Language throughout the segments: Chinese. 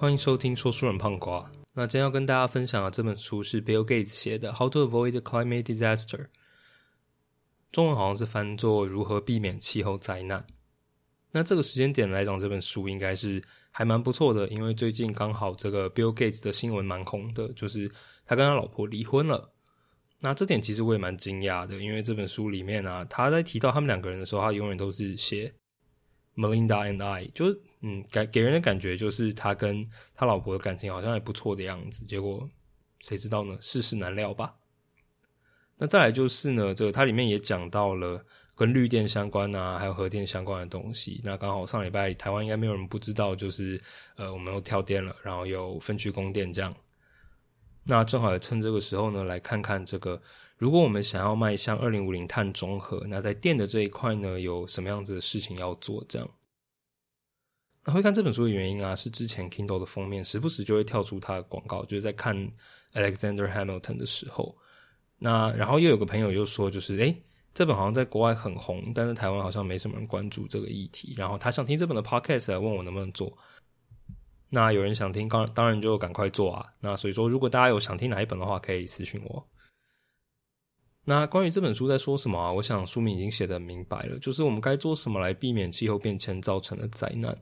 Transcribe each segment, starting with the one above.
欢迎收听说书人胖瓜。那今天要跟大家分享的这本书是 Bill Gates 写的《How to Avoid Climate Disaster》，中文好像是翻作“如何避免气候灾难”。那这个时间点来讲，这本书应该是还蛮不错的，因为最近刚好这个 Bill Gates 的新闻蛮红的，就是他跟他老婆离婚了。那这点其实我也蛮惊讶的，因为这本书里面啊，他在提到他们两个人的时候，他永远都是写 Melinda and I，就是嗯，给给人的感觉就是他跟他老婆的感情好像还不错的样子。结果谁知道呢？世事难料吧。那再来就是呢，这个它里面也讲到了跟绿电相关啊，还有核电相关的东西。那刚好上礼拜台湾应该没有人不知道，就是呃，我们又跳电了，然后有分区供电这样。那正好也趁这个时候呢，来看看这个，如果我们想要迈向二零五零碳中和，那在电的这一块呢，有什么样子的事情要做？这样。那会看这本书的原因啊，是之前 Kindle 的封面时不时就会跳出它的广告，就是在看 Alexander Hamilton 的时候。那然后又有个朋友又说，就是诶，这本好像在国外很红，但是台湾好像没什么人关注这个议题。然后他想听这本的 Podcast 来问我能不能做。那有人想听，当当然就赶快做啊。那所以说，如果大家有想听哪一本的话，可以私信我。那关于这本书在说什么啊？我想书名已经写的明白了，就是我们该做什么来避免气候变迁造成的灾难。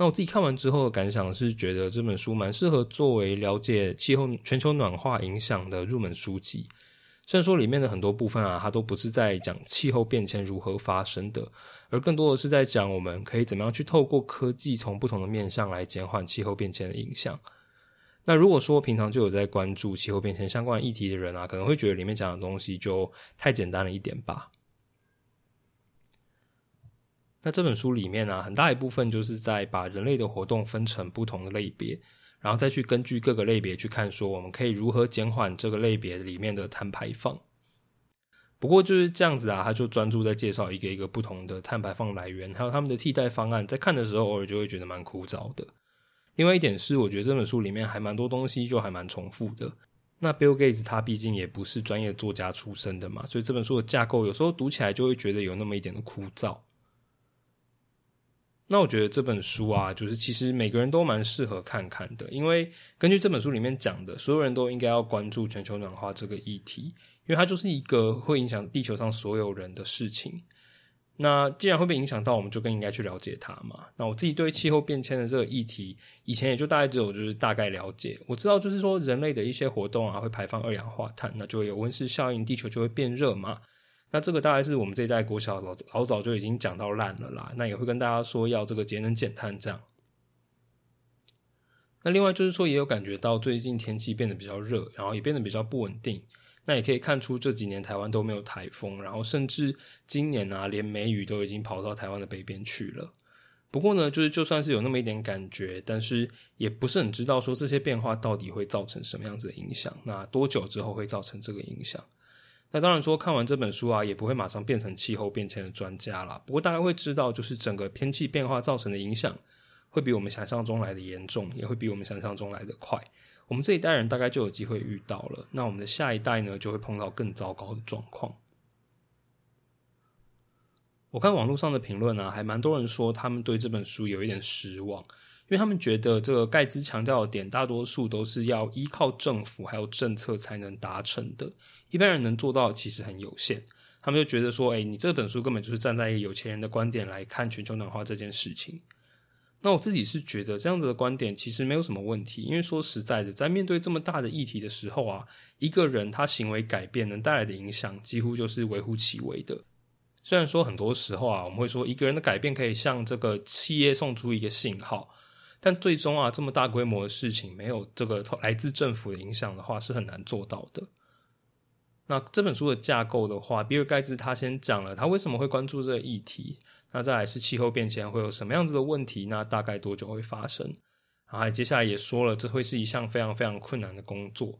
那我自己看完之后的感想是，觉得这本书蛮适合作为了解气候全球暖化影响的入门书籍。虽然说里面的很多部分啊，它都不是在讲气候变迁如何发生的，而更多的是在讲我们可以怎么样去透过科技，从不同的面向来减缓气候变迁的影响。那如果说平常就有在关注气候变迁相关议题的人啊，可能会觉得里面讲的东西就太简单了一点吧。那这本书里面呢，很大一部分就是在把人类的活动分成不同的类别。然后再去根据各个类别去看，说我们可以如何减缓这个类别里面的碳排放。不过就是这样子啊，他就专注在介绍一个一个不同的碳排放来源，还有他们的替代方案。在看的时候，偶尔就会觉得蛮枯燥的。另外一点是，我觉得这本书里面还蛮多东西就还蛮重复的。那 Bill Gates 他毕竟也不是专业作家出身的嘛，所以这本书的架构有时候读起来就会觉得有那么一点的枯燥。那我觉得这本书啊，就是其实每个人都蛮适合看看的，因为根据这本书里面讲的，所有人都应该要关注全球暖化这个议题，因为它就是一个会影响地球上所有人的事情。那既然会被影响到，我们就更应该去了解它嘛。那我自己对气候变迁的这个议题，以前也就大概只有就是大概了解，我知道就是说人类的一些活动啊，会排放二氧化碳，那就会有温室效应，地球就会变热嘛。那这个大概是我们这一代国小老老早就已经讲到烂了啦。那也会跟大家说要这个节能减碳这样。那另外就是说，也有感觉到最近天气变得比较热，然后也变得比较不稳定。那也可以看出这几年台湾都没有台风，然后甚至今年啊，连梅雨都已经跑到台湾的北边去了。不过呢，就是就算是有那么一点感觉，但是也不是很知道说这些变化到底会造成什么样子的影响。那多久之后会造成这个影响？那当然说，看完这本书啊，也不会马上变成气候变迁的专家啦。不过大概会知道，就是整个天气变化造成的影响，会比我们想象中来的严重，也会比我们想象中来的快。我们这一代人大概就有机会遇到了，那我们的下一代呢，就会碰到更糟糕的状况。我看网络上的评论啊，还蛮多人说他们对这本书有一点失望。因为他们觉得这个盖茨强调的点，大多数都是要依靠政府还有政策才能达成的，一般人能做到其实很有限。他们就觉得说，哎，你这本书根本就是站在一个有钱人的观点来看全球暖化这件事情。那我自己是觉得这样子的观点其实没有什么问题，因为说实在的，在面对这么大的议题的时候啊，一个人他行为改变能带来的影响几乎就是微乎其微的。虽然说很多时候啊，我们会说一个人的改变可以向这个企业送出一个信号。但最终啊，这么大规模的事情，没有这个来自政府的影响的话，是很难做到的。那这本书的架构的话，比尔盖茨他先讲了他为什么会关注这个议题，那再来是气候变迁会有什么样子的问题，那大概多久会发生，然后接下来也说了，这会是一项非常非常困难的工作。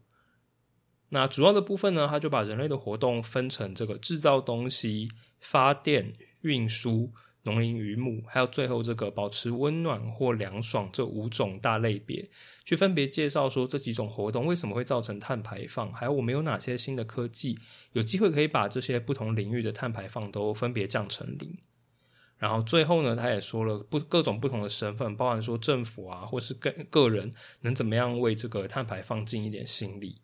那主要的部分呢，他就把人类的活动分成这个制造东西、发电、运输。农林渔牧，还有最后这个保持温暖或凉爽这五种大类别，去分别介绍说这几种活动为什么会造成碳排放，还有我们有哪些新的科技有机会可以把这些不同领域的碳排放都分别降成零。然后最后呢，他也说了不各种不同的身份，包含说政府啊，或是个个人能怎么样为这个碳排放尽一点心力。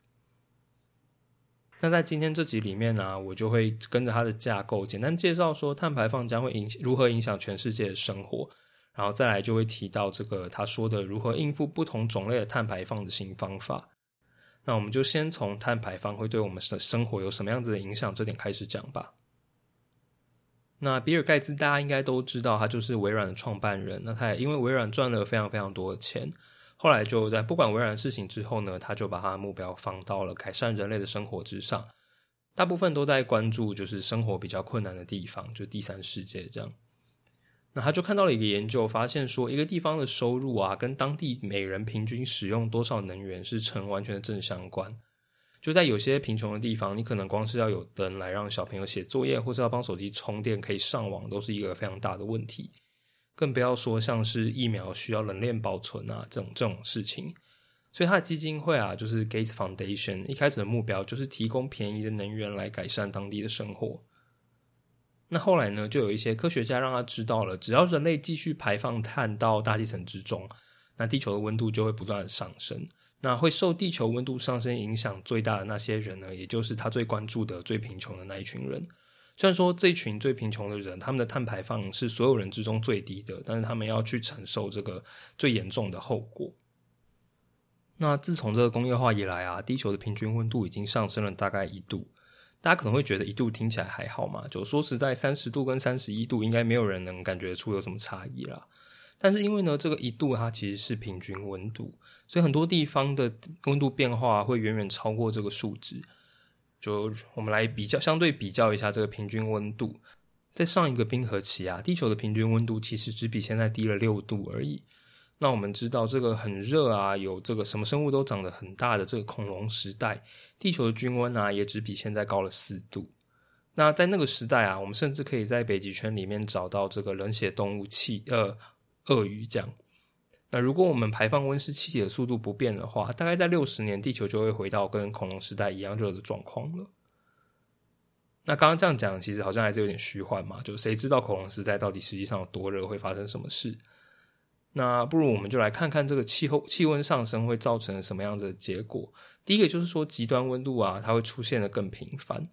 那在今天这集里面呢，我就会跟着他的架构，简单介绍说碳排放将会影如何影响全世界的生活，然后再来就会提到这个他说的如何应付不同种类的碳排放的新方法。那我们就先从碳排放会对我们的生活有什么样子的影响这点开始讲吧。那比尔盖茨大家应该都知道，他就是微软的创办人。那他也因为微软赚了非常非常多的钱，后来就在不管微软的事情之后呢，他就把他的目标放到了改善人类的生活之上。大部分都在关注就是生活比较困难的地方，就第三世界这样。那他就看到了一个研究，发现说一个地方的收入啊，跟当地每人平均使用多少能源是成完全的正相关。就在有些贫穷的地方，你可能光是要有灯来让小朋友写作业，或是要帮手机充电可以上网，都是一个非常大的问题。更不要说像是疫苗需要冷链保存啊这种这种事情。所以他的基金会啊，就是 Gates Foundation，一开始的目标就是提供便宜的能源来改善当地的生活。那后来呢，就有一些科学家让他知道了，只要人类继续排放碳到大气层之中，那地球的温度就会不断的上升。那会受地球温度上升影响最大的那些人呢，也就是他最关注的最贫穷的那一群人。虽然说这群最贫穷的人，他们的碳排放是所有人之中最低的，但是他们要去承受这个最严重的后果。那自从这个工业化以来啊，地球的平均温度已经上升了大概一度。大家可能会觉得一度听起来还好嘛，就说实在，三十度跟三十一度应该没有人能感觉出有什么差异啦。但是因为呢，这个一度它其实是平均温度，所以很多地方的温度变化会远远超过这个数值。就我们来比较，相对比较一下这个平均温度，在上一个冰河期啊，地球的平均温度其实只比现在低了六度而已。那我们知道，这个很热啊，有这个什么生物都长得很大的这个恐龙时代，地球的均温啊，也只比现在高了四度。那在那个时代啊，我们甚至可以在北极圈里面找到这个冷血动物气呃。鳄鱼这样，那如果我们排放温室气体的速度不变的话，大概在六十年，地球就会回到跟恐龙时代一样热的状况了。那刚刚这样讲，其实好像还是有点虚幻嘛，就谁知道恐龙时代到底实际上有多热，会发生什么事？那不如我们就来看看这个气候气温上升会造成什么样子的结果。第一个就是说，极端温度啊，它会出现的更频繁。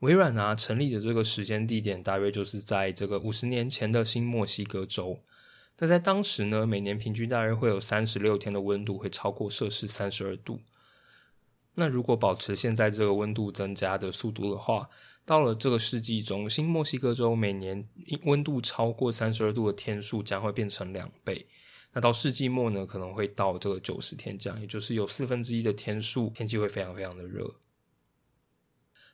微软啊成立的这个时间地点，大约就是在这个五十年前的新墨西哥州。那在当时呢，每年平均大约会有三十六天的温度会超过摄氏三十二度。那如果保持现在这个温度增加的速度的话，到了这个世纪中，新墨西哥州每年温度超过三十二度的天数将会变成两倍。那到世纪末呢，可能会到这个九十天这样，也就是有四分之一的天数天气会非常非常的热。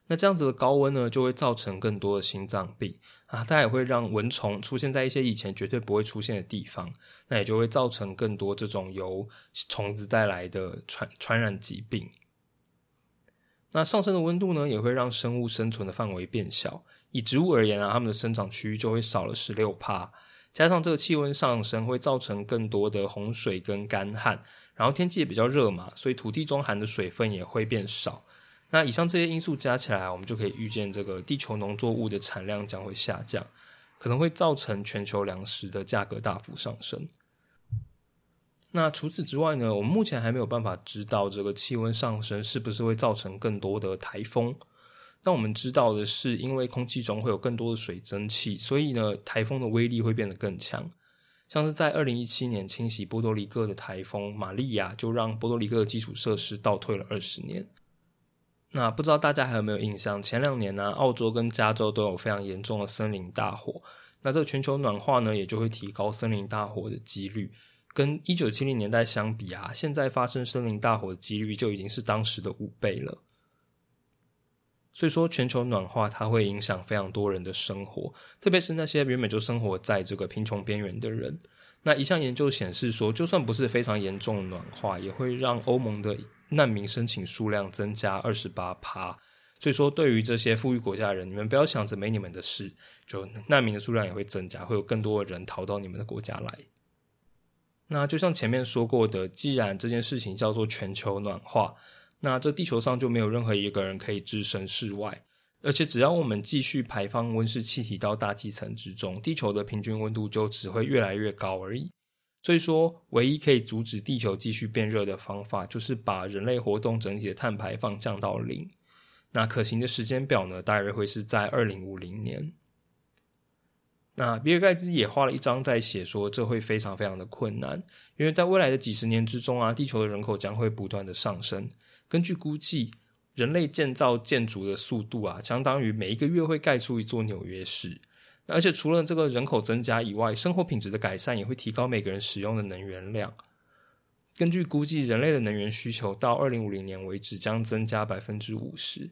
那这样子的高温呢，就会造成更多的心脏病啊，它也会让蚊虫出现在一些以前绝对不会出现的地方，那也就会造成更多这种由虫子带来的传传染疾病。那上升的温度呢，也会让生物生存的范围变小。以植物而言啊，它们的生长区域就会少了十六帕，加上这个气温上升，会造成更多的洪水跟干旱，然后天气也比较热嘛，所以土地中含的水分也会变少。那以上这些因素加起来，我们就可以预见，这个地球农作物的产量将会下降，可能会造成全球粮食的价格大幅上升。那除此之外呢？我们目前还没有办法知道这个气温上升是不是会造成更多的台风。但我们知道的是，因为空气中会有更多的水蒸气，所以呢，台风的威力会变得更强。像是在二零一七年侵袭波多黎各的台风玛利亚，就让波多黎各的基础设施倒退了二十年。那不知道大家还有没有印象？前两年呢，澳洲跟加州都有非常严重的森林大火。那这个全球暖化呢，也就会提高森林大火的几率。跟一九七零年代相比啊，现在发生森林大火的几率就已经是当时的五倍了。所以说，全球暖化它会影响非常多人的生活，特别是那些原本就生活在这个贫穷边缘的人。那一项研究显示说，就算不是非常严重的暖化，也会让欧盟的难民申请数量增加二十八趴。所以说，对于这些富裕国家的人，你们不要想着没你们的事，就难民的数量也会增加，会有更多的人逃到你们的国家来。那就像前面说过的，既然这件事情叫做全球暖化，那这地球上就没有任何一个人可以置身事外。而且只要我们继续排放温室气体到大气层之中，地球的平均温度就只会越来越高而已。所以说，唯一可以阻止地球继续变热的方法，就是把人类活动整体的碳排放降到零。那可行的时间表呢，大约会是在二零五零年。那比尔盖茨也花了一张在写说，这会非常非常的困难，因为在未来的几十年之中啊，地球的人口将会不断的上升。根据估计。人类建造建筑的速度啊，相当于每一个月会盖出一座纽约市。而且除了这个人口增加以外，生活品质的改善也会提高每个人使用的能源量。根据估计，人类的能源需求到二零五零年为止将增加百分之五十。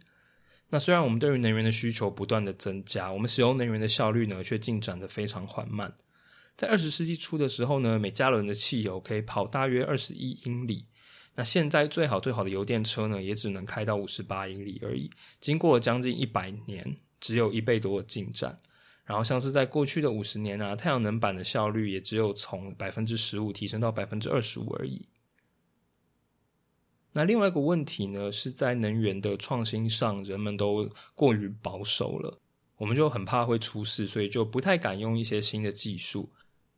那虽然我们对于能源的需求不断的增加，我们使用能源的效率呢却进展的非常缓慢。在二十世纪初的时候呢，每加仑的汽油可以跑大约二十一英里。那现在最好最好的油电车呢，也只能开到五十八英里而已。经过了将近一百年，只有一倍多的进展。然后像是在过去的五十年啊，太阳能板的效率也只有从百分之十五提升到百分之二十五而已。那另外一个问题呢，是在能源的创新上，人们都过于保守了，我们就很怕会出事，所以就不太敢用一些新的技术。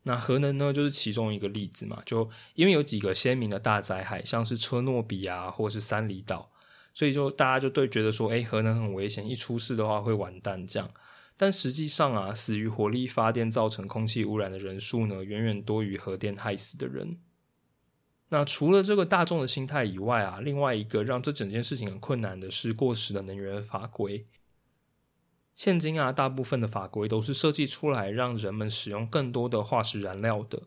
那核能呢，就是其中一个例子嘛。就因为有几个鲜明的大灾害，像是车诺比啊，或是三里岛，所以就大家就对觉得说，哎，核能很危险，一出事的话会完蛋这样。但实际上啊，死于火力发电造成空气污染的人数呢，远远多于核电害死的人。那除了这个大众的心态以外啊，另外一个让这整件事情很困难的是过时的能源法规。现今啊，大部分的法规都是设计出来让人们使用更多的化石燃料的。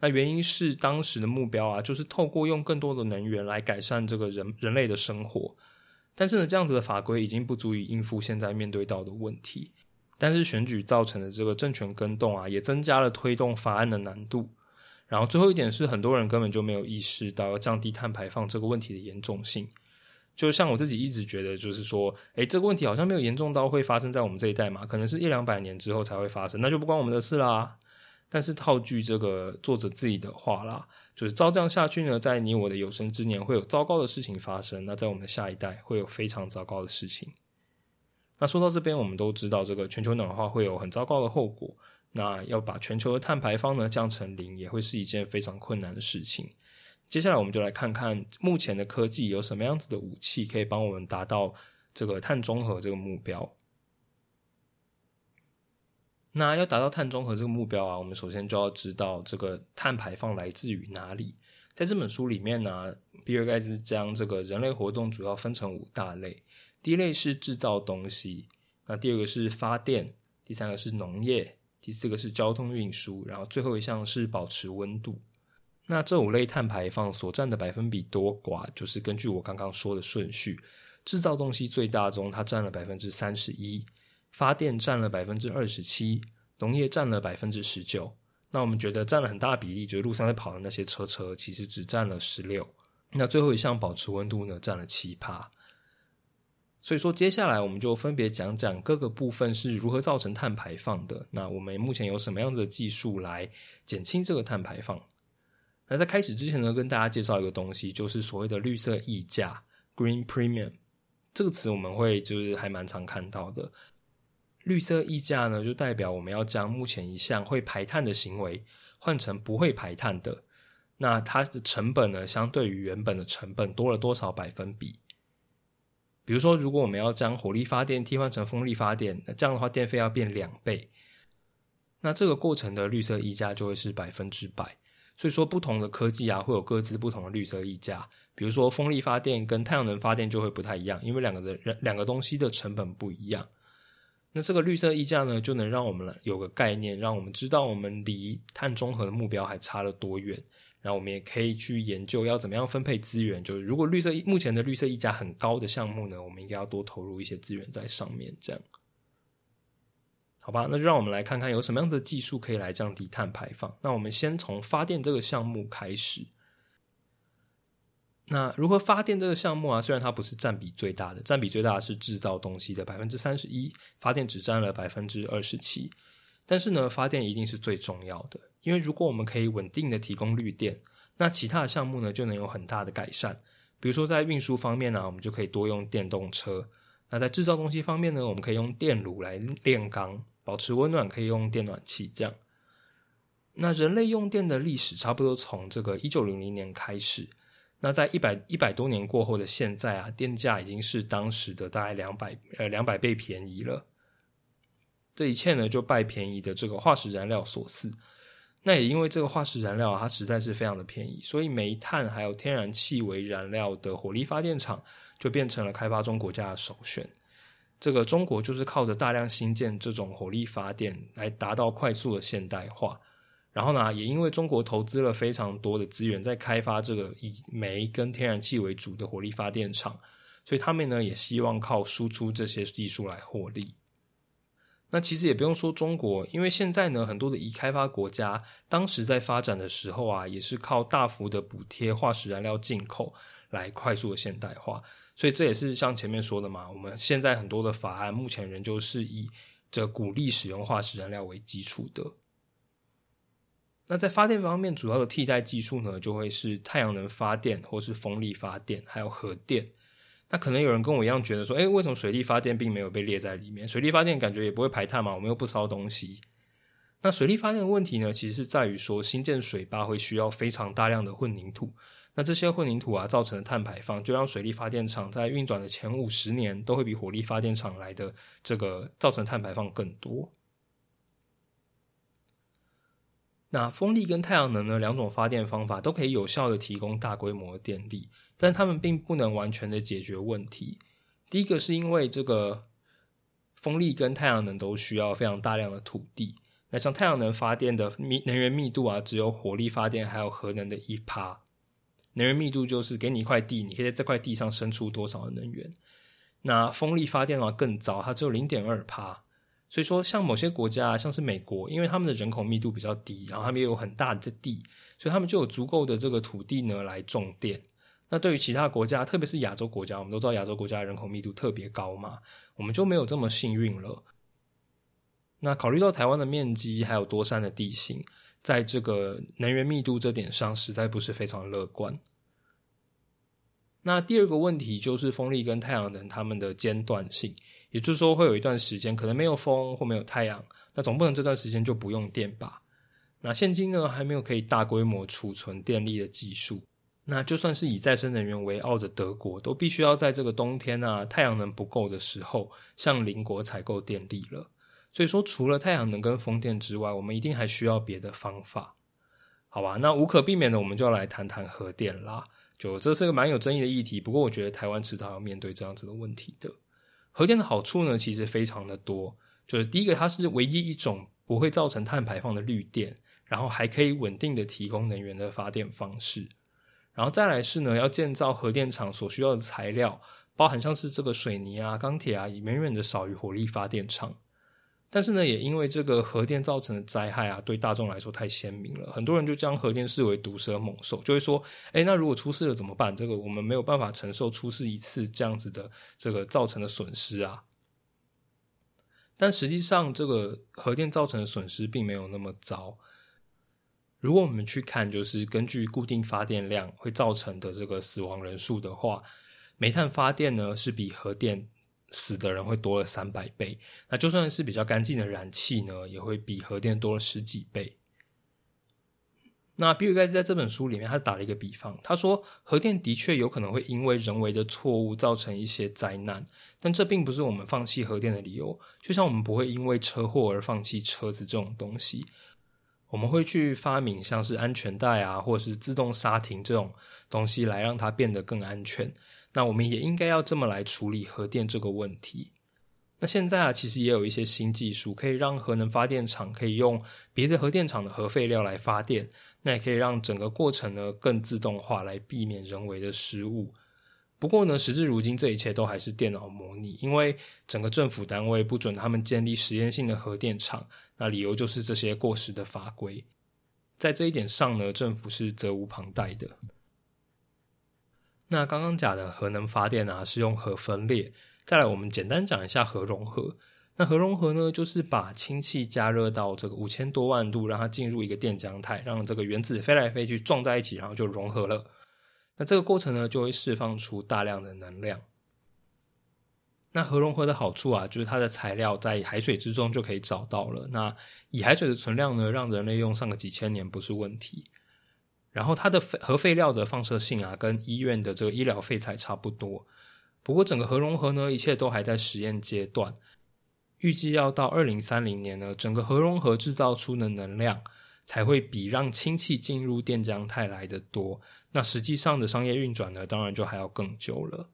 那原因是当时的目标啊，就是透过用更多的能源来改善这个人人类的生活。但是呢，这样子的法规已经不足以应付现在面对到的问题。但是选举造成的这个政权更动啊，也增加了推动法案的难度。然后最后一点是，很多人根本就没有意识到要降低碳排放这个问题的严重性。就像我自己一直觉得，就是说，诶，这个问题好像没有严重到会发生在我们这一代嘛，可能是一两百年之后才会发生，那就不关我们的事啦。但是套句这个作者自己的话啦，就是照这样下去呢，在你我的有生之年会有糟糕的事情发生，那在我们的下一代会有非常糟糕的事情。那说到这边，我们都知道这个全球暖化会有很糟糕的后果，那要把全球的碳排放呢降成零，也会是一件非常困难的事情。接下来，我们就来看看目前的科技有什么样子的武器，可以帮我们达到这个碳中和这个目标。那要达到碳中和这个目标啊，我们首先就要知道这个碳排放来自于哪里。在这本书里面呢，比尔盖茨将这个人类活动主要分成五大类：第一类是制造东西，那第二个是发电，第三个是农业，第四个是交通运输，然后最后一项是保持温度。那这五类碳排放所占的百分比多寡，就是根据我刚刚说的顺序，制造东西最大宗，它占了百分之三十一，发电占了百分之二十七，农业占了百分之十九。那我们觉得占了很大比例，就是路上在跑的那些车车，其实只占了十六。那最后一项保持温度呢，占了七趴。所以说，接下来我们就分别讲讲各个部分是如何造成碳排放的。那我们目前有什么样子的技术来减轻这个碳排放？那在开始之前呢，跟大家介绍一个东西，就是所谓的绿色溢价 （Green Premium） 这个词，我们会就是还蛮常看到的。绿色溢价呢，就代表我们要将目前一项会排碳的行为换成不会排碳的，那它的成本呢，相对于原本的成本多了多少百分比？比如说，如果我们要将火力发电替换成风力发电，那这样的话电费要变两倍，那这个过程的绿色溢价就会是百分之百。所以说，不同的科技啊，会有各自不同的绿色溢价。比如说，风力发电跟太阳能发电就会不太一样，因为两个的两个东西的成本不一样。那这个绿色溢价呢，就能让我们有个概念，让我们知道我们离碳中和的目标还差了多远。然后我们也可以去研究要怎么样分配资源。就是如果绿色目前的绿色溢价很高的项目呢，我们应该要多投入一些资源在上面，这样。好吧，那就让我们来看看有什么样的技术可以来降低碳排放。那我们先从发电这个项目开始。那如何发电这个项目啊？虽然它不是占比最大的，占比最大的是制造东西的百分之三十一，发电只占了百分之二十七。但是呢，发电一定是最重要的，因为如果我们可以稳定的提供绿电，那其他的项目呢就能有很大的改善。比如说在运输方面呢，我们就可以多用电动车。那在制造东西方面呢，我们可以用电炉来炼钢，保持温暖可以用电暖气这样。那人类用电的历史差不多从这个一九零零年开始。那在一百一百多年过后的现在啊，电价已经是当时的大概两百呃两百倍便宜了。这一切呢，就拜便宜的这个化石燃料所赐。那也因为这个化石燃料，它实在是非常的便宜，所以煤炭还有天然气为燃料的火力发电厂就变成了开发中国家的首选。这个中国就是靠着大量新建这种火力发电来达到快速的现代化。然后呢，也因为中国投资了非常多的资源在开发这个以煤跟天然气为主的火力发电厂，所以他们呢也希望靠输出这些技术来获利。那其实也不用说中国，因为现在呢很多的已开发国家当时在发展的时候啊，也是靠大幅的补贴化石燃料进口来快速的现代化。所以这也是像前面说的嘛，我们现在很多的法案目前仍旧是以这鼓励使用化石燃料为基础的。那在发电方面，主要的替代技术呢，就会是太阳能发电，或是风力发电，还有核电。那可能有人跟我一样觉得说，哎，为什么水力发电并没有被列在里面？水力发电感觉也不会排碳嘛，我们又不烧东西。那水力发电的问题呢，其实是在于说，新建水坝会需要非常大量的混凝土，那这些混凝土啊造成的碳排放，就让水力发电厂在运转的前五十年，都会比火力发电厂来的这个造成碳排放更多。那风力跟太阳能呢两种发电方法都可以有效的提供大规模的电力，但它们并不能完全的解决问题。第一个是因为这个风力跟太阳能都需要非常大量的土地，那像太阳能发电的密能源密度啊，只有火力发电还有核能的一趴。能源密度就是给你一块地，你可以在这块地上生出多少的能源。那风力发电的话更糟，它只有零点二趴。所以说，像某些国家，像是美国，因为他们的人口密度比较低，然后他们也有很大的地，所以他们就有足够的这个土地呢来种电。那对于其他国家，特别是亚洲国家，我们都知道亚洲国家人口密度特别高嘛，我们就没有这么幸运了。那考虑到台湾的面积还有多山的地形，在这个能源密度这点上，实在不是非常乐观。那第二个问题就是风力跟太阳能它们的间断性。也就是说，会有一段时间可能没有风或没有太阳，那总不能这段时间就不用电吧？那现今呢，还没有可以大规模储存电力的技术。那就算是以再生能源为傲的德国，都必须要在这个冬天啊，太阳能不够的时候，向邻国采购电力了。所以说，除了太阳能跟风电之外，我们一定还需要别的方法，好吧？那无可避免的，我们就要来谈谈核电啦。就这是个蛮有争议的议题，不过我觉得台湾迟早要面对这样子的问题的。核电的好处呢，其实非常的多。就是第一个，它是唯一一种不会造成碳排放的绿电，然后还可以稳定的提供能源的发电方式。然后再来是呢，要建造核电厂所需要的材料，包含像是这个水泥啊、钢铁啊，远远的少于火力发电厂。但是呢，也因为这个核电造成的灾害啊，对大众来说太鲜明了，很多人就将核电视为毒蛇猛兽，就会说：，哎，那如果出事了怎么办？这个我们没有办法承受出事一次这样子的这个造成的损失啊。但实际上，这个核电造成的损失并没有那么糟。如果我们去看，就是根据固定发电量会造成的这个死亡人数的话，煤炭发电呢是比核电。死的人会多了三百倍，那就算是比较干净的燃气呢，也会比核电多了十几倍。那比尔盖茨在这本书里面，他打了一个比方，他说核电的确有可能会因为人为的错误造成一些灾难，但这并不是我们放弃核电的理由。就像我们不会因为车祸而放弃车子这种东西，我们会去发明像是安全带啊，或者是自动刹停这种东西来让它变得更安全。那我们也应该要这么来处理核电这个问题。那现在啊，其实也有一些新技术可以让核能发电厂可以用别的核电厂的核废料来发电，那也可以让整个过程呢更自动化，来避免人为的失误。不过呢，时至如今，这一切都还是电脑模拟，因为整个政府单位不准他们建立实验性的核电厂，那理由就是这些过时的法规。在这一点上呢，政府是责无旁贷的。那刚刚讲的核能发电啊，是用核分裂。再来，我们简单讲一下核融合。那核融合呢，就是把氢气加热到这个五千多万度，让它进入一个电浆态，让这个原子飞来飞去撞在一起，然后就融合了。那这个过程呢，就会释放出大量的能量。那核融合的好处啊，就是它的材料在海水之中就可以找到了。那以海水的存量呢，让人类用上个几千年不是问题。然后它的核废料的放射性啊，跟医院的这个医疗废材差不多。不过整个核融合呢，一切都还在实验阶段。预计要到二零三零年呢，整个核融合制造出的能量才会比让氢气进入电浆态来的多。那实际上的商业运转呢，当然就还要更久了。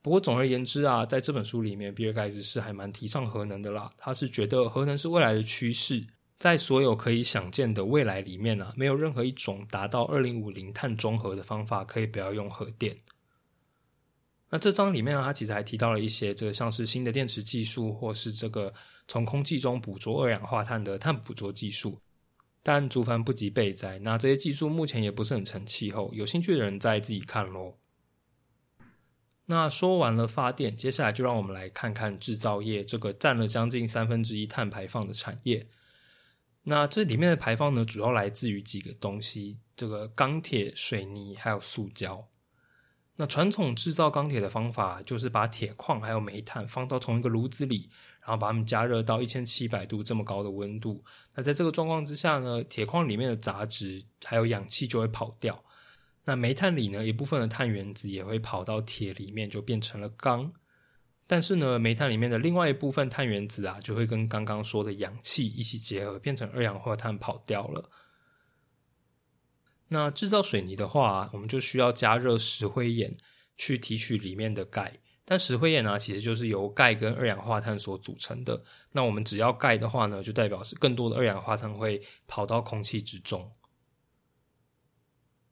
不过总而言之啊，在这本书里面，比尔盖茨是还蛮提倡核能的啦。他是觉得核能是未来的趋势，在所有可以想见的未来里面啊，没有任何一种达到二零五零碳中和的方法可以不要用核电。那这章里面呢，它其实还提到了一些，这个像是新的电池技术，或是这个从空气中捕捉二氧化碳的碳捕捉技术。但竹凡不及备载，那这些技术目前也不是很成气候。有兴趣的人再自己看喽。那说完了发电，接下来就让我们来看看制造业这个占了将近三分之一碳排放的产业。那这里面的排放呢，主要来自于几个东西：这个钢铁、水泥还有塑胶。那传统制造钢铁的方法，就是把铁矿还有煤炭放到同一个炉子里，然后把它们加热到一千七百度这么高的温度。那在这个状况之下呢，铁矿里面的杂质还有氧气就会跑掉。那煤炭里呢，一部分的碳原子也会跑到铁里面，就变成了钢。但是呢，煤炭里面的另外一部分碳原子啊，就会跟刚刚说的氧气一起结合，变成二氧化碳跑掉了。那制造水泥的话，我们就需要加热石灰岩去提取里面的钙。但石灰岩呢，其实就是由钙跟二氧化碳所组成的。那我们只要钙的话呢，就代表是更多的二氧化碳会跑到空气之中。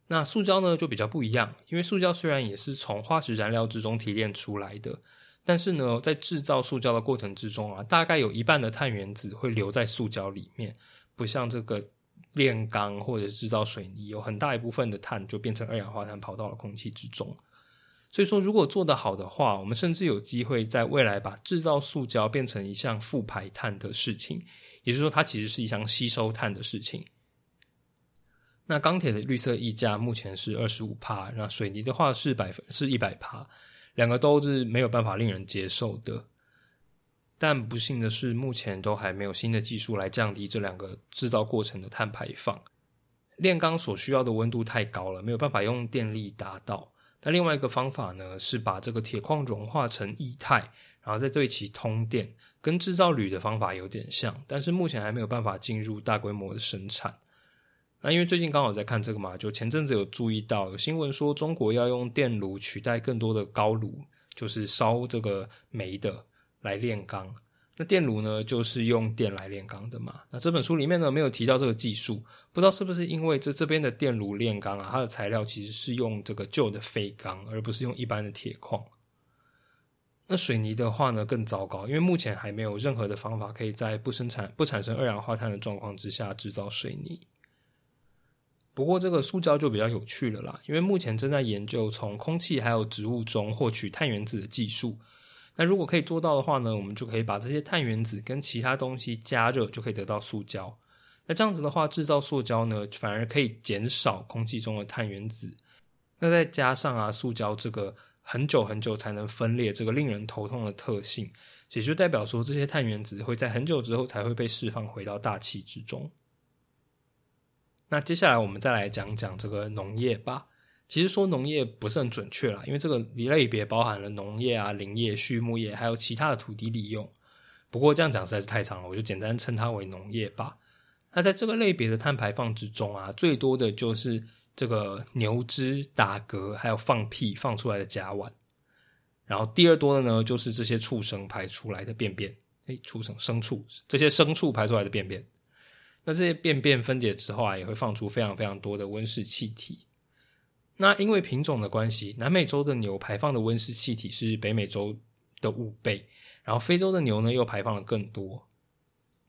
那塑胶呢，就比较不一样，因为塑胶虽然也是从化石燃料之中提炼出来的，但是呢，在制造塑胶的过程之中啊，大概有一半的碳原子会留在塑胶里面，不像这个。炼钢或者制造水泥，有很大一部分的碳就变成二氧化碳跑到了空气之中。所以说，如果做得好的话，我们甚至有机会在未来把制造塑胶变成一项负排碳的事情，也就是说，它其实是一项吸收碳的事情。那钢铁的绿色溢价目前是二十五帕，那水泥的话是百分是一百帕，两个都是没有办法令人接受的。但不幸的是，目前都还没有新的技术来降低这两个制造过程的碳排放。炼钢所需要的温度太高了，没有办法用电力达到。那另外一个方法呢，是把这个铁矿融化成液态，然后再对其通电，跟制造铝的方法有点像，但是目前还没有办法进入大规模的生产。那因为最近刚好在看这个嘛，就前阵子有注意到有新闻说，中国要用电炉取代更多的高炉，就是烧这个煤的。来炼钢，那电炉呢，就是用电来炼钢的嘛。那这本书里面呢，没有提到这个技术，不知道是不是因为这这边的电炉炼钢啊，它的材料其实是用这个旧的废钢，而不是用一般的铁矿。那水泥的话呢，更糟糕，因为目前还没有任何的方法可以在不生产、不产生二氧化碳的状况之下制造水泥。不过这个塑胶就比较有趣了啦，因为目前正在研究从空气还有植物中获取碳原子的技术。那如果可以做到的话呢，我们就可以把这些碳原子跟其他东西加热，就可以得到塑胶。那这样子的话，制造塑胶呢，反而可以减少空气中的碳原子。那再加上啊，塑胶这个很久很久才能分裂，这个令人头痛的特性，也就代表说，这些碳原子会在很久之后才会被释放回到大气之中。那接下来我们再来讲讲这个农业吧。其实说农业不是很准确啦，因为这个类别包含了农业啊、林业、畜牧业，还有其他的土地利用。不过这样讲实在是太长了，我就简单称它为农业吧。那在这个类别的碳排放之中啊，最多的就是这个牛只打嗝还有放屁放出来的甲烷。然后第二多的呢，就是这些畜生排出来的便便。诶，畜生牲畜这些牲畜排出来的便便，那这些便便分解之后啊，也会放出非常非常多的温室气体。那因为品种的关系，南美洲的牛排放的温室气体是北美洲的五倍，然后非洲的牛呢又排放了更多。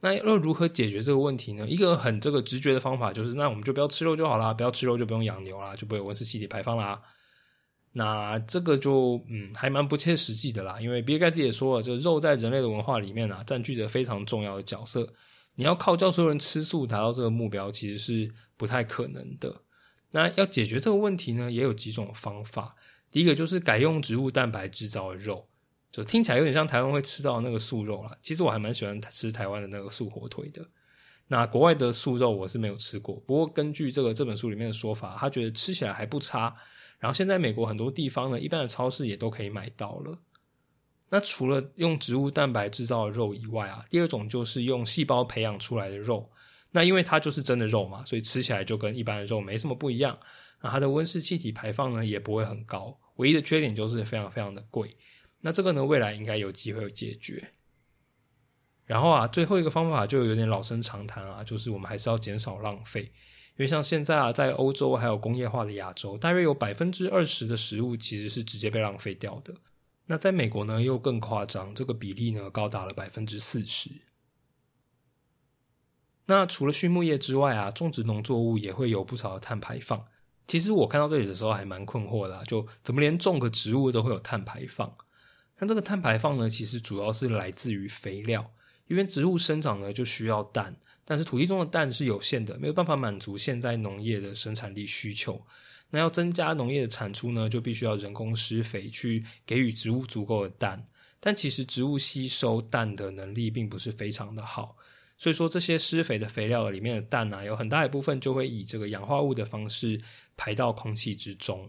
那要如何解决这个问题呢？一个很这个直觉的方法就是，那我们就不要吃肉就好啦，不要吃肉就不用养牛啦，就不会有温室气体排放啦。那这个就嗯还蛮不切实际的啦，因为比尔盖茨也说了，就肉在人类的文化里面啊占据着非常重要的角色。你要靠叫所有人吃素达到这个目标，其实是不太可能的。那要解决这个问题呢，也有几种方法。第一个就是改用植物蛋白制造的肉，就听起来有点像台湾会吃到那个素肉啦。其实我还蛮喜欢吃台湾的那个素火腿的。那国外的素肉我是没有吃过，不过根据这个这本书里面的说法，他觉得吃起来还不差。然后现在美国很多地方呢，一般的超市也都可以买到了。那除了用植物蛋白制造的肉以外啊，第二种就是用细胞培养出来的肉。那因为它就是真的肉嘛，所以吃起来就跟一般的肉没什么不一样。那它的温室气体排放呢也不会很高，唯一的缺点就是非常非常的贵。那这个呢未来应该有机会解决。然后啊，最后一个方法就有点老生常谈啊，就是我们还是要减少浪费。因为像现在啊，在欧洲还有工业化的亚洲，大约有百分之二十的食物其实是直接被浪费掉的。那在美国呢又更夸张，这个比例呢高达了百分之四十。那除了畜牧业之外啊，种植农作物也会有不少的碳排放。其实我看到这里的时候还蛮困惑的，就怎么连种个植物都会有碳排放？那这个碳排放呢，其实主要是来自于肥料，因为植物生长呢就需要氮，但是土地中的氮是有限的，没有办法满足现在农业的生产力需求。那要增加农业的产出呢，就必须要人工施肥去给予植物足够的氮，但其实植物吸收氮的能力并不是非常的好。所以说，这些施肥的肥料里面的氮啊，有很大一部分就会以这个氧化物的方式排到空气之中。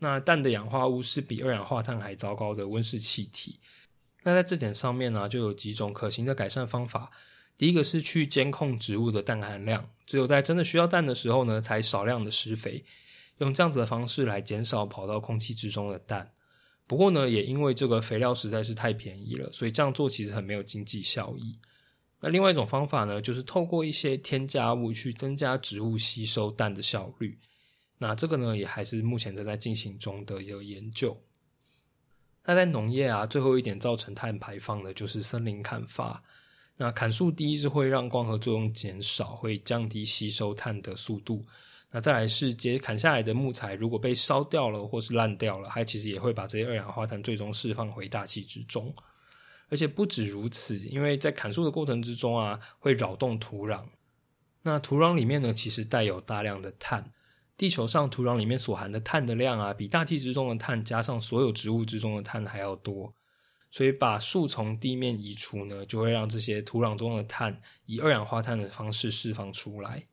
那氮的氧化物是比二氧化碳还糟糕的温室气体。那在这点上面呢，就有几种可行的改善方法。第一个是去监控植物的氮含量，只有在真的需要氮的时候呢，才少量的施肥，用这样子的方式来减少跑到空气之中的氮。不过呢，也因为这个肥料实在是太便宜了，所以这样做其实很没有经济效益。那另外一种方法呢，就是透过一些添加物去增加植物吸收氮的效率。那这个呢，也还是目前正在进行中的一个研究。那在农业啊，最后一点造成碳排放的就是森林砍伐。那砍树第一是会让光合作用减少，会降低吸收碳的速度。那再来是接砍下来的木材，如果被烧掉了或是烂掉了，它其实也会把这些二氧化碳最终释放回大气之中。而且不止如此，因为在砍树的过程之中啊，会扰动土壤。那土壤里面呢，其实带有大量的碳。地球上土壤里面所含的碳的量啊，比大气之中的碳加上所有植物之中的碳还要多。所以把树从地面移除呢，就会让这些土壤中的碳以二氧化碳的方式释放出来。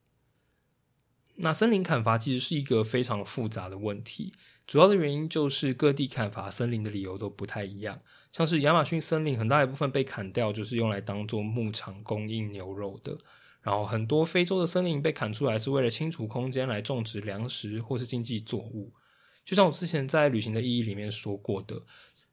那森林砍伐其实是一个非常复杂的问题，主要的原因就是各地砍伐森林的理由都不太一样。像是亚马逊森林很大一部分被砍掉，就是用来当做牧场供应牛肉的。然后很多非洲的森林被砍出来，是为了清除空间来种植粮食或是经济作物。就像我之前在《旅行的意义》里面说过的，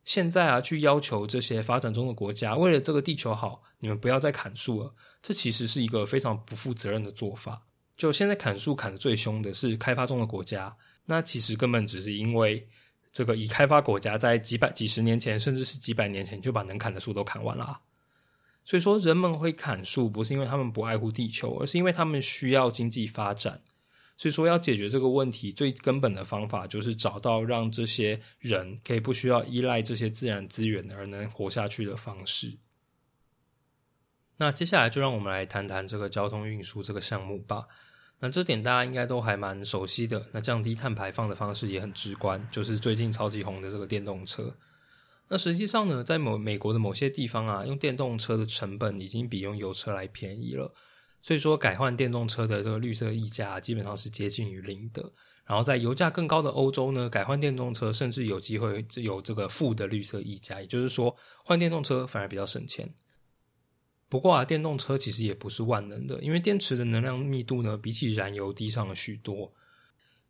现在啊，去要求这些发展中的国家，为了这个地球好，你们不要再砍树了，这其实是一个非常不负责任的做法。就现在砍树砍的最凶的是开发中的国家，那其实根本只是因为。这个已开发国家在几百、几十年前，甚至是几百年前就把能砍的树都砍完了。所以说，人们会砍树，不是因为他们不爱护地球，而是因为他们需要经济发展。所以说，要解决这个问题，最根本的方法就是找到让这些人可以不需要依赖这些自然资源而能活下去的方式。那接下来就让我们来谈谈这个交通运输这个项目吧。那这点大家应该都还蛮熟悉的。那降低碳排放的方式也很直观，就是最近超级红的这个电动车。那实际上呢，在某美国的某些地方啊，用电动车的成本已经比用油车来便宜了。所以说，改换电动车的这个绿色溢价基本上是接近于零的。然后在油价更高的欧洲呢，改换电动车甚至有机会有这个负的绿色溢价，也就是说，换电动车反而比较省钱。不过啊，电动车其实也不是万能的，因为电池的能量密度呢，比起燃油低上了许多。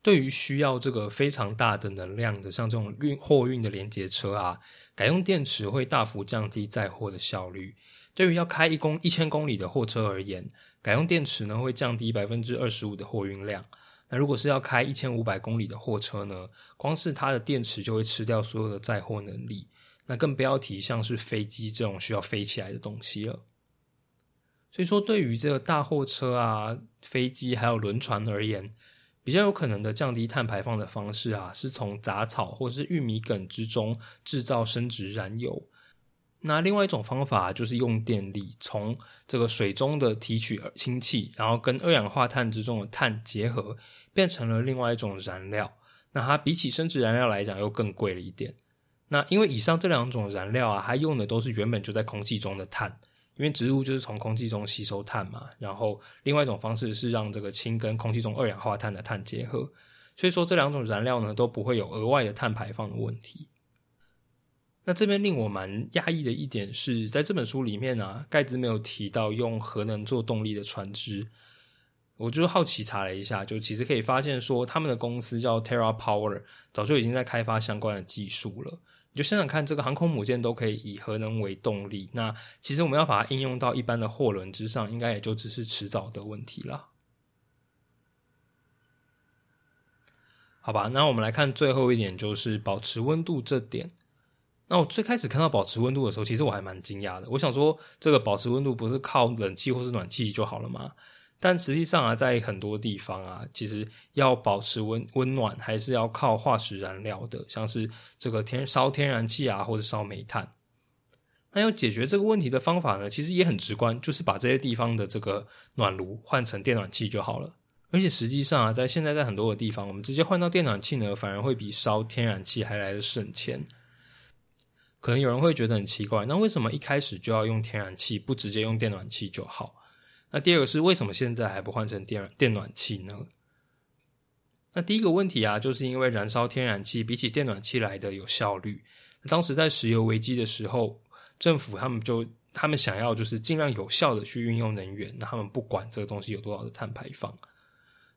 对于需要这个非常大的能量的，像这种运货运的连接车啊，改用电池会大幅降低载货的效率。对于要开一公一千公里的货车而言，改用电池呢，会降低百分之二十五的货运量。那如果是要开一千五百公里的货车呢，光是它的电池就会吃掉所有的载货能力。那更不要提像是飞机这种需要飞起来的东西了。所以说，对于这个大货车啊、飞机还有轮船而言，比较有可能的降低碳排放的方式啊，是从杂草或是玉米梗之中制造生殖燃油。那另外一种方法就是用电力从这个水中的提取氢气，然后跟二氧化碳之中的碳结合，变成了另外一种燃料。那它比起生殖燃料来讲又更贵了一点。那因为以上这两种燃料啊，它用的都是原本就在空气中的碳，因为植物就是从空气中吸收碳嘛。然后另外一种方式是让这个氢跟空气中二氧化碳的碳结合，所以说这两种燃料呢都不会有额外的碳排放的问题。那这边令我蛮讶异的一点是在这本书里面啊，盖茨没有提到用核能做动力的船只。我就好奇查了一下，就其实可以发现说，他们的公司叫 Terra Power，早就已经在开发相关的技术了。你就想想看，这个航空母舰都可以以核能为动力，那其实我们要把它应用到一般的货轮之上，应该也就只是迟早的问题了。好吧，那我们来看最后一点，就是保持温度这点。那我最开始看到保持温度的时候，其实我还蛮惊讶的。我想说，这个保持温度不是靠冷气或是暖气就好了吗？但实际上啊，在很多地方啊，其实要保持温温暖，还是要靠化石燃料的，像是这个天烧天然气啊，或者烧煤炭。那要解决这个问题的方法呢，其实也很直观，就是把这些地方的这个暖炉换成电暖气就好了。而且实际上啊，在现在在很多的地方，我们直接换到电暖气呢，反而会比烧天然气还来的省钱。可能有人会觉得很奇怪，那为什么一开始就要用天然气，不直接用电暖气就好？那第二个是为什么现在还不换成电电暖气呢？那第一个问题啊，就是因为燃烧天然气比起电暖气来的有效率。当时在石油危机的时候，政府他们就他们想要就是尽量有效的去运用能源，那他们不管这个东西有多少的碳排放。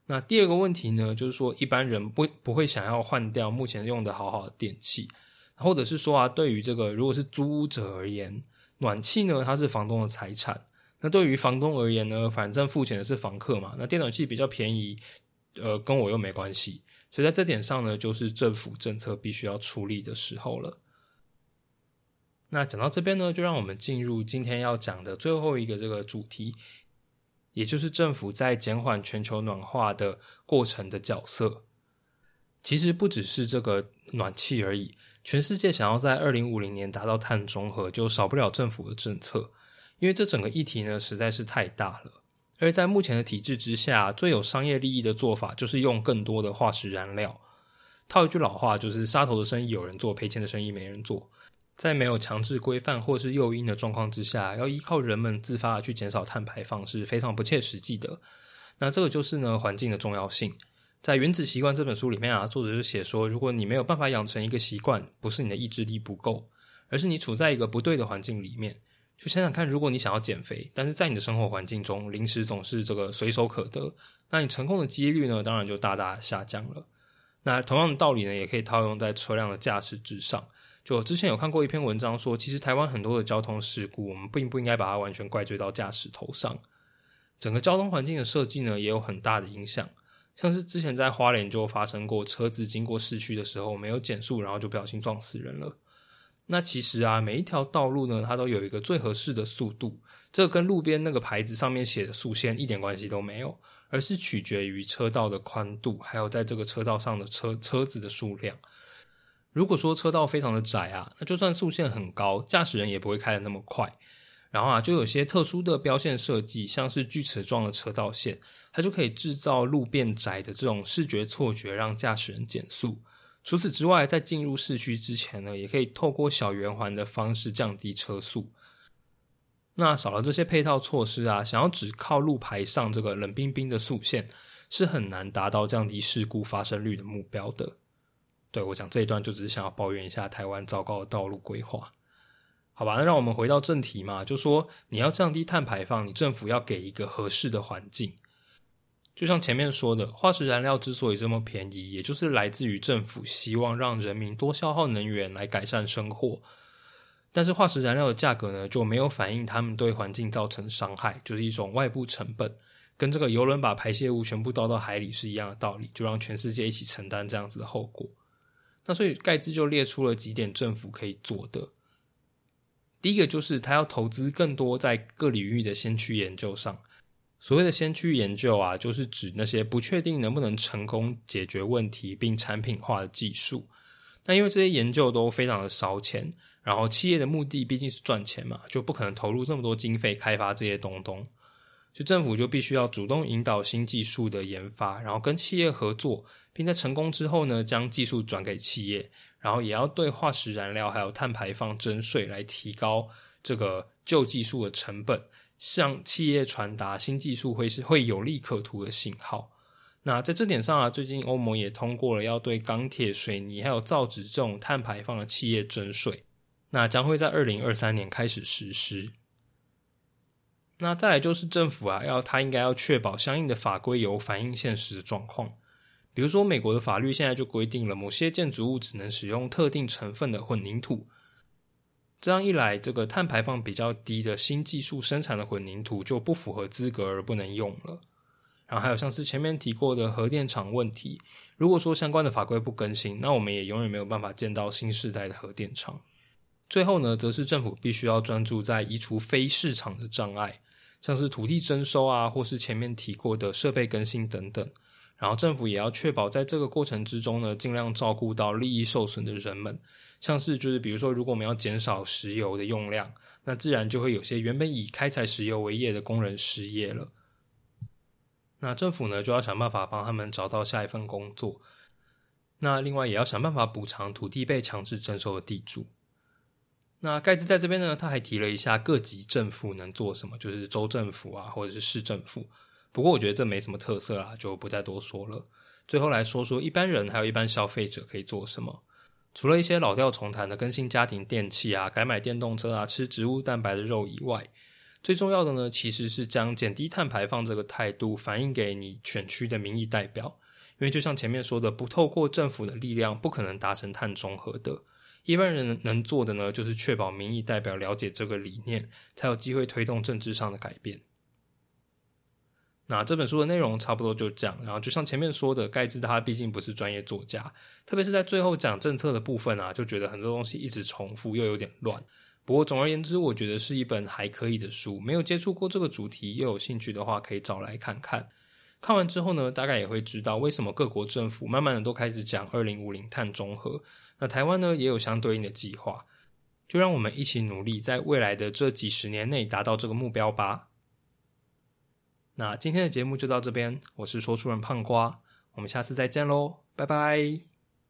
那第二个问题呢，就是说一般人不不会想要换掉目前用的好好的电器，或者是说啊，对于这个如果是租屋者而言，暖气呢它是房东的财产。那对于房东而言呢，反正付钱的是房客嘛。那电暖气比较便宜，呃，跟我又没关系。所以在这点上呢，就是政府政策必须要出力的时候了。那讲到这边呢，就让我们进入今天要讲的最后一个这个主题，也就是政府在减缓全球暖化的过程的角色。其实不只是这个暖气而已，全世界想要在二零五零年达到碳中和，就少不了政府的政策。因为这整个议题呢实在是太大了，而在目前的体制之下，最有商业利益的做法就是用更多的化石燃料。套一句老话，就是杀头的生意有人做，赔钱的生意没人做。在没有强制规范或是诱因的状况之下，要依靠人们自发的去减少碳排放是非常不切实际的。那这个就是呢环境的重要性。在《原子习惯》这本书里面啊，作者就写说，如果你没有办法养成一个习惯，不是你的意志力不够，而是你处在一个不对的环境里面。就想想看，如果你想要减肥，但是在你的生活环境中，零食总是这个随手可得，那你成功的几率呢，当然就大大下降了。那同样的道理呢，也可以套用在车辆的驾驶之上。就我之前有看过一篇文章说，其实台湾很多的交通事故，我们并不应该把它完全怪罪到驾驶头上。整个交通环境的设计呢，也有很大的影响。像是之前在花莲就发生过，车子经过市区的时候没有减速，然后就不小心撞死人了。那其实啊，每一条道路呢，它都有一个最合适的速度，这跟路边那个牌子上面写的速限一点关系都没有，而是取决于车道的宽度，还有在这个车道上的车车子的数量。如果说车道非常的窄啊，那就算速限很高，驾驶人也不会开的那么快。然后啊，就有些特殊的标线设计，像是锯齿状的车道线，它就可以制造路变窄的这种视觉错觉，让驾驶人减速。除此之外，在进入市区之前呢，也可以透过小圆环的方式降低车速。那少了这些配套措施啊，想要只靠路牌上这个冷冰冰的速线，是很难达到降低事故发生率的目标的。对我讲这一段，就只是想要抱怨一下台湾糟糕的道路规划。好吧，那让我们回到正题嘛，就说你要降低碳排放，你政府要给一个合适的环境。就像前面说的，化石燃料之所以这么便宜，也就是来自于政府希望让人民多消耗能源来改善生活。但是化石燃料的价格呢，就没有反映他们对环境造成伤害，就是一种外部成本，跟这个游轮把排泄物全部倒到海里是一样的道理，就让全世界一起承担这样子的后果。那所以盖茨就列出了几点政府可以做的。第一个就是他要投资更多在各领域的先驱研究上。所谓的先驱研究啊，就是指那些不确定能不能成功解决问题并产品化的技术。那因为这些研究都非常的烧钱，然后企业的目的毕竟是赚钱嘛，就不可能投入这么多经费开发这些东东。就政府就必须要主动引导新技术的研发，然后跟企业合作，并在成功之后呢，将技术转给企业，然后也要对化石燃料还有碳排放征税，来提高这个旧技术的成本，向企业传达新技术会是会有利可图的信号。那在这点上啊，最近欧盟也通过了要对钢铁、水泥还有造纸这种碳排放的企业征税，那将会在二零二三年开始实施。那再来就是政府啊，要它应该要确保相应的法规有反映现实的状况。比如说，美国的法律现在就规定了，某些建筑物只能使用特定成分的混凝土。这样一来，这个碳排放比较低的新技术生产的混凝土就不符合资格而不能用了。然后还有像是前面提过的核电厂问题，如果说相关的法规不更新，那我们也永远没有办法见到新时代的核电厂。最后呢，则是政府必须要专注在移除非市场的障碍，像是土地征收啊，或是前面提过的设备更新等等。然后政府也要确保在这个过程之中呢，尽量照顾到利益受损的人们，像是就是比如说，如果我们要减少石油的用量，那自然就会有些原本以开采石油为业的工人失业了。那政府呢，就要想办法帮他们找到下一份工作。那另外也要想办法补偿土地被强制征收的地主。那盖茨在这边呢，他还提了一下各级政府能做什么，就是州政府啊，或者是市政府。不过我觉得这没什么特色啊，就不再多说了。最后来说说一般人还有一般消费者可以做什么。除了一些老调重弹的更新家庭电器啊、改买电动车啊、吃植物蛋白的肉以外。最重要的呢，其实是将减低碳排放这个态度反映给你选区的民意代表，因为就像前面说的，不透过政府的力量，不可能达成碳中和的。一般人能做的呢，就是确保民意代表了解这个理念，才有机会推动政治上的改变。那这本书的内容差不多就这样，然后就像前面说的，盖茨他毕竟不是专业作家，特别是在最后讲政策的部分啊，就觉得很多东西一直重复，又有点乱。不过，总而言之，我觉得是一本还可以的书。没有接触过这个主题又有兴趣的话，可以找来看看。看完之后呢，大概也会知道为什么各国政府慢慢的都开始讲二零五零碳中和。那台湾呢，也有相对应的计划。就让我们一起努力，在未来的这几十年内达到这个目标吧。那今天的节目就到这边，我是说书人胖瓜，我们下次再见喽，拜拜。